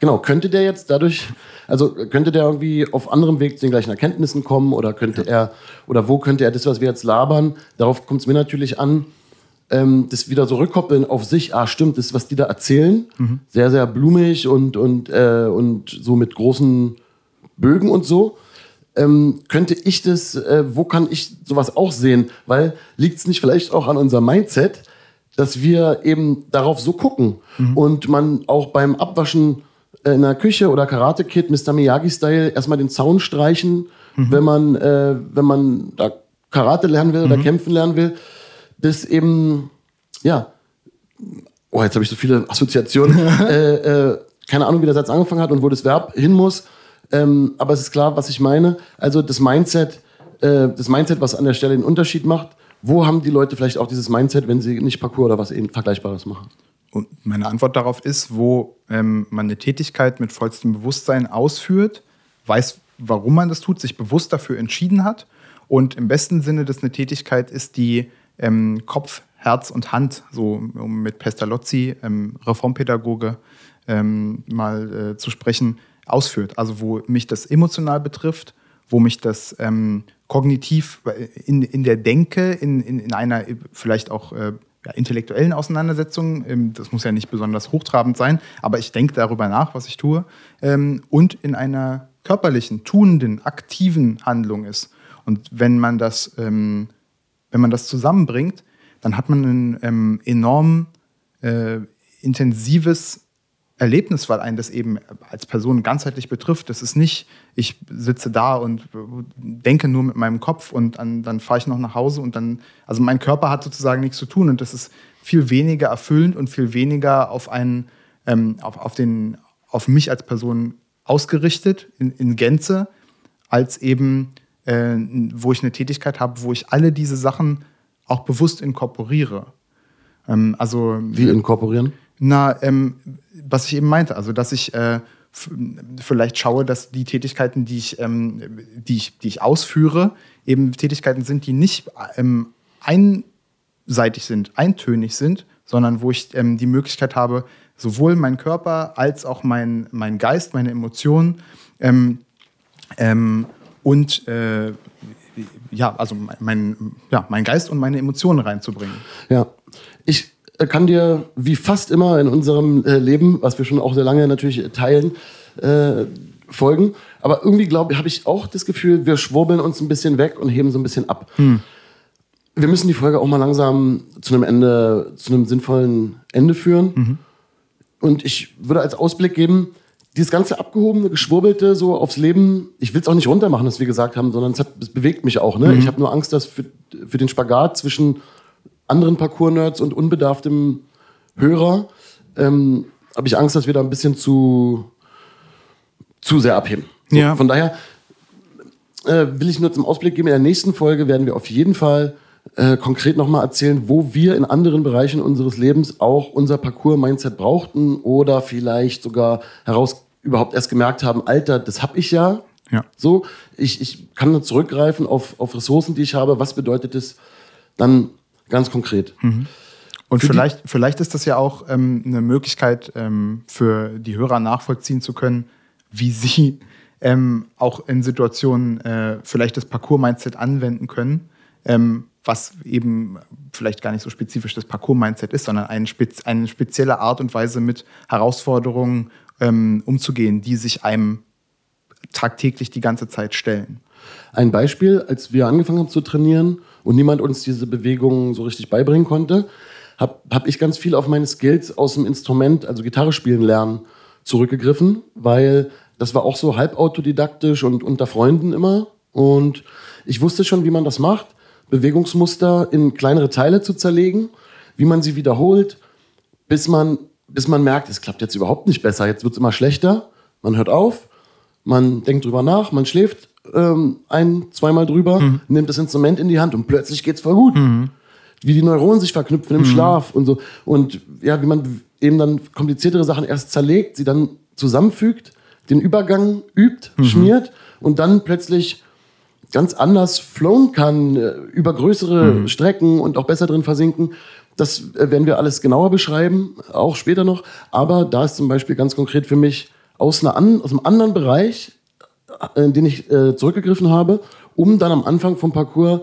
Genau, könnte der jetzt dadurch, also könnte der irgendwie auf anderem Weg zu den gleichen Erkenntnissen kommen oder könnte er, oder wo könnte er das, was wir jetzt labern, darauf kommt es mir natürlich an, ähm, das wieder so rückkoppeln auf sich, ah stimmt, das, was die da erzählen, mhm. sehr, sehr blumig und, und, äh, und so mit großen Bögen und so. Ähm, könnte ich das, äh, wo kann ich sowas auch sehen? Weil liegt es nicht vielleicht auch an unserem Mindset, dass wir eben darauf so gucken mhm. und man auch beim Abwaschen äh, in der Küche oder Karate-Kid, Mr. Miyagi-Style, erstmal den Zaun streichen, mhm. wenn man, äh, wenn man da Karate lernen will oder mhm. kämpfen lernen will das eben, ja, oh, jetzt habe ich so viele Assoziationen, äh, äh, keine Ahnung, wie der Satz angefangen hat und wo das Verb hin muss, ähm, aber es ist klar, was ich meine. Also das Mindset, äh, das Mindset, was an der Stelle den Unterschied macht, wo haben die Leute vielleicht auch dieses Mindset, wenn sie nicht Parcours oder was Vergleichbares machen? Und meine Antwort darauf ist, wo ähm, man eine Tätigkeit mit vollstem Bewusstsein ausführt, weiß, warum man das tut, sich bewusst dafür entschieden hat und im besten Sinne das eine Tätigkeit ist, die ähm, Kopf, Herz und Hand, so um mit Pestalozzi, ähm, Reformpädagoge, ähm, mal äh, zu sprechen, ausführt. Also wo mich das emotional betrifft, wo mich das ähm, kognitiv in, in der Denke, in, in, in einer vielleicht auch äh, ja, intellektuellen Auseinandersetzung, ähm, das muss ja nicht besonders hochtrabend sein, aber ich denke darüber nach, was ich tue, ähm, und in einer körperlichen, tunenden, aktiven Handlung ist. Und wenn man das ähm, wenn man das zusammenbringt, dann hat man ein ähm, enorm äh, intensives Erlebnis, weil einen das eben als Person ganzheitlich betrifft. Das ist nicht, ich sitze da und denke nur mit meinem Kopf und dann, dann fahre ich noch nach Hause und dann, also mein Körper hat sozusagen nichts zu tun und das ist viel weniger erfüllend und viel weniger auf einen, ähm, auf, auf, den, auf mich als Person ausgerichtet in, in Gänze, als eben äh, wo ich eine Tätigkeit habe, wo ich alle diese Sachen auch bewusst inkorporiere. Ähm, also wie inkorporieren? Na, ähm, was ich eben meinte, also dass ich äh, vielleicht schaue, dass die Tätigkeiten, die ich, ähm, die ich, die ich ausführe, eben Tätigkeiten sind, die nicht ähm, einseitig sind, eintönig sind, sondern wo ich ähm, die Möglichkeit habe, sowohl mein Körper als auch mein, mein Geist, meine Emotionen ähm, ähm, und äh, ja, also mein, ja, mein Geist und meine Emotionen reinzubringen. Ja, ich kann dir wie fast immer in unserem äh, Leben, was wir schon auch sehr lange natürlich teilen, äh, folgen. Aber irgendwie glaube habe ich auch das Gefühl, wir schwurbeln uns ein bisschen weg und heben so ein bisschen ab. Hm. wir müssen die Folge auch mal langsam zu einem Ende, zu einem sinnvollen Ende führen. Mhm. Und ich würde als Ausblick geben, dieses ganze abgehobene, geschwurbelte so aufs Leben, ich will es auch nicht runtermachen, was wir gesagt haben, sondern es, hat, es bewegt mich auch. Ne? Mhm. Ich habe nur Angst, dass für, für den Spagat zwischen anderen Parkour-Nerds und unbedarftem Hörer ähm, habe ich Angst, dass wir da ein bisschen zu, zu sehr abheben. So, ja. Von daher äh, will ich nur zum Ausblick geben, in der nächsten Folge werden wir auf jeden Fall äh, konkret nochmal erzählen, wo wir in anderen Bereichen unseres Lebens auch unser Parcours-Mindset brauchten oder vielleicht sogar heraus überhaupt erst gemerkt haben, Alter, das habe ich ja. Ja. So, ich, ich kann nur zurückgreifen auf, auf Ressourcen, die ich habe. Was bedeutet das dann ganz konkret? Mhm. Und für vielleicht, vielleicht ist das ja auch ähm, eine Möglichkeit ähm, für die Hörer nachvollziehen zu können, wie sie ähm, auch in Situationen äh, vielleicht das Parcours-Mindset anwenden können, ähm, was eben vielleicht gar nicht so spezifisch das Parcours-Mindset ist, sondern eine, spez eine spezielle Art und Weise mit Herausforderungen ähm, umzugehen, die sich einem tagtäglich die ganze Zeit stellen. Ein Beispiel, als wir angefangen haben zu trainieren und niemand uns diese Bewegungen so richtig beibringen konnte, habe hab ich ganz viel auf meine Skills aus dem Instrument, also Gitarre spielen lernen, zurückgegriffen, weil das war auch so halb autodidaktisch und unter Freunden immer. Und ich wusste schon, wie man das macht, Bewegungsmuster in kleinere Teile zu zerlegen, wie man sie wiederholt, bis man, bis man merkt, es klappt jetzt überhaupt nicht besser, jetzt wird es immer schlechter. Man hört auf, man denkt drüber nach, man schläft ähm, ein, zweimal drüber, mhm. nimmt das Instrument in die Hand und plötzlich geht es voll gut. Mhm wie die Neuronen sich verknüpfen im mhm. Schlaf und so. Und ja, wie man eben dann kompliziertere Sachen erst zerlegt, sie dann zusammenfügt, den Übergang übt, mhm. schmiert und dann plötzlich ganz anders flowen kann, äh, über größere mhm. Strecken und auch besser drin versinken. Das äh, werden wir alles genauer beschreiben, auch später noch. Aber da ist zum Beispiel ganz konkret für mich aus, einer an, aus einem anderen Bereich, in den ich äh, zurückgegriffen habe, um dann am Anfang vom Parcours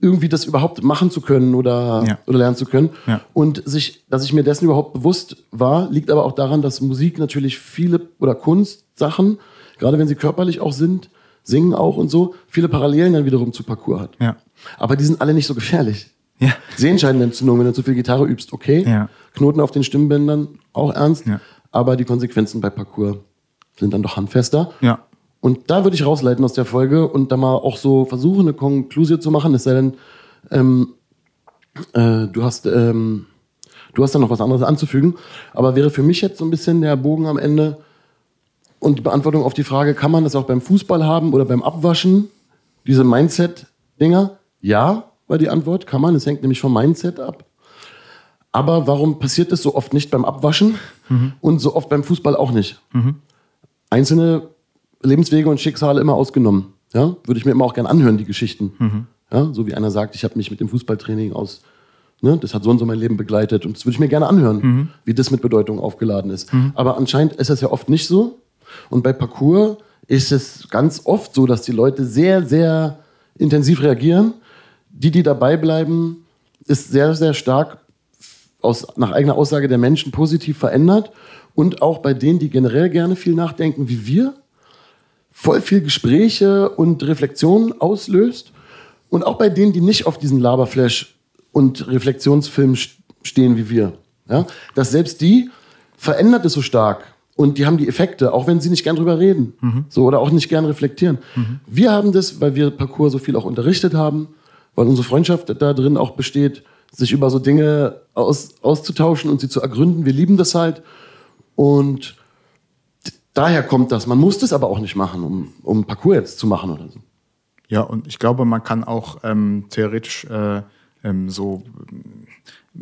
irgendwie das überhaupt machen zu können oder, ja. oder lernen zu können. Ja. Und sich, dass ich mir dessen überhaupt bewusst war, liegt aber auch daran, dass Musik natürlich viele oder Kunstsachen, gerade wenn sie körperlich auch sind, singen auch und so, viele Parallelen dann wiederum zu Parcours hat. Ja. Aber die sind alle nicht so gefährlich. Ja. Sehenscheidenentzündung, wenn du zu viel Gitarre übst, okay. Ja. Knoten auf den Stimmbändern, auch ernst. Ja. Aber die Konsequenzen bei Parcours sind dann doch handfester. Ja. Und da würde ich rausleiten aus der Folge und da mal auch so versuchen, eine Konklusion zu machen, es sei denn, ähm, äh, du hast, ähm, du hast da noch was anderes anzufügen. Aber wäre für mich jetzt so ein bisschen der Bogen am Ende und die Beantwortung auf die Frage, kann man das auch beim Fußball haben oder beim Abwaschen? Diese Mindset-Dinger? Ja, war die Antwort. Kann man. Es hängt nämlich vom Mindset ab. Aber warum passiert das so oft nicht beim Abwaschen mhm. und so oft beim Fußball auch nicht? Mhm. Einzelne Lebenswege und Schicksale immer ausgenommen. Ja? Würde ich mir immer auch gerne anhören, die Geschichten. Mhm. Ja? So wie einer sagt, ich habe mich mit dem Fußballtraining aus, ne, das hat so und so mein Leben begleitet. Und das würde ich mir gerne anhören, mhm. wie das mit Bedeutung aufgeladen ist. Mhm. Aber anscheinend ist das ja oft nicht so. Und bei Parcours ist es ganz oft so, dass die Leute sehr, sehr intensiv reagieren. Die, die dabei bleiben, ist sehr, sehr stark aus, nach eigener Aussage der Menschen positiv verändert. Und auch bei denen, die generell gerne viel nachdenken, wie wir, voll viel Gespräche und Reflexionen auslöst. Und auch bei denen, die nicht auf diesen Laberflash und Reflexionsfilm stehen wie wir. Ja? Dass selbst die verändert es so stark. Und die haben die Effekte, auch wenn sie nicht gern drüber reden. Mhm. So, oder auch nicht gern reflektieren. Mhm. Wir haben das, weil wir Parcours so viel auch unterrichtet haben, weil unsere Freundschaft da drin auch besteht, sich über so Dinge aus, auszutauschen und sie zu ergründen. Wir lieben das halt. Und daher kommt das. Man muss das aber auch nicht machen, um, um Parcours jetzt zu machen oder so. Ja, und ich glaube, man kann auch ähm, theoretisch äh, ähm, so äh,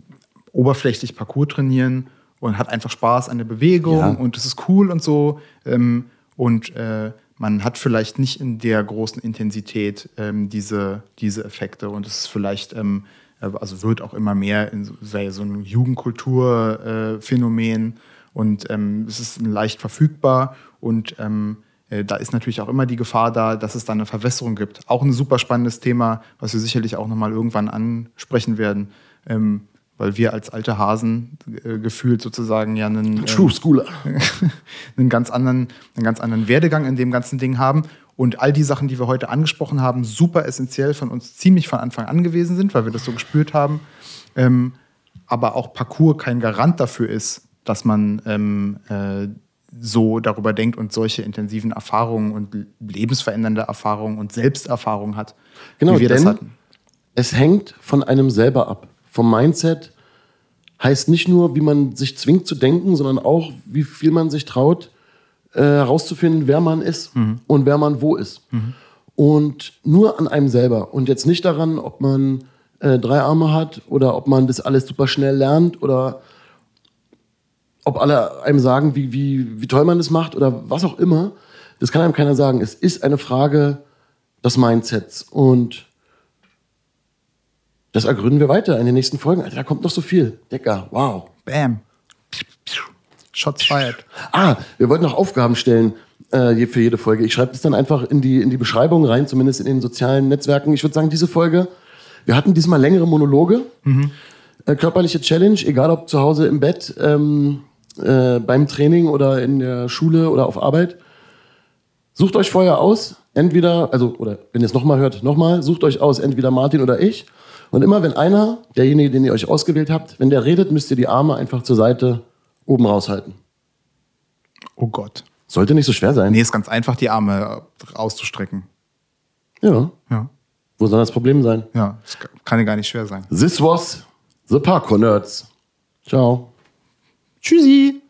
oberflächlich Parcours trainieren und hat einfach Spaß an der Bewegung ja. und es ist cool und so. Ähm, und äh, man hat vielleicht nicht in der großen Intensität ähm, diese, diese Effekte und es ist vielleicht, ähm, äh, also wird auch immer mehr in so, so ein Jugendkulturphänomen. Äh, und ähm, es ist leicht verfügbar und ähm, äh, da ist natürlich auch immer die Gefahr da, dass es da eine Verwässerung gibt. Auch ein super spannendes Thema, was wir sicherlich auch nochmal irgendwann ansprechen werden. Ähm, weil wir als alte Hasen äh, gefühlt sozusagen ja einen, True ähm, Schooler. einen, ganz anderen, einen ganz anderen Werdegang in dem ganzen Ding haben. und all die Sachen, die wir heute angesprochen haben, super essentiell von uns ziemlich von Anfang an gewesen sind, weil wir das so gespürt haben. Ähm, aber auch Parcours kein Garant dafür ist, dass man ähm, äh, so darüber denkt und solche intensiven Erfahrungen und lebensverändernde Erfahrungen und Selbsterfahrungen hat, Genau, wie wir das denn hatten. es hängt von einem selber ab. Vom Mindset heißt nicht nur, wie man sich zwingt zu denken, sondern auch, wie viel man sich traut, äh, herauszufinden, wer man ist und wer man wo ist. Und nur an einem selber. Und jetzt nicht daran, ob man äh, drei Arme hat oder ob man das alles super schnell lernt oder ob alle einem sagen, wie, wie, wie toll man das macht oder was auch immer. Das kann einem keiner sagen. Es ist eine Frage des Mindsets. Und das ergründen wir weiter in den nächsten Folgen. Alter, da kommt noch so viel. Decker, wow. Bam. Shots fired. Ah, wir wollten noch Aufgaben stellen äh, für jede Folge. Ich schreibe das dann einfach in die, in die Beschreibung rein, zumindest in den sozialen Netzwerken. Ich würde sagen, diese Folge, wir hatten diesmal längere Monologe. Äh, körperliche Challenge, egal ob zu Hause im Bett, ähm, äh, beim Training oder in der Schule oder auf Arbeit. Sucht euch vorher aus, entweder, also, oder wenn ihr es nochmal hört, nochmal, sucht euch aus, entweder Martin oder ich. Und immer wenn einer, derjenige, den ihr euch ausgewählt habt, wenn der redet, müsst ihr die Arme einfach zur Seite oben raushalten. Oh Gott. Sollte nicht so schwer sein. Nee, ist ganz einfach, die Arme auszustrecken. Ja. Ja. Wo soll das Problem sein? Ja, das kann ja gar nicht schwer sein. This was the Parkour Nerds. Ciao. Tschüssi.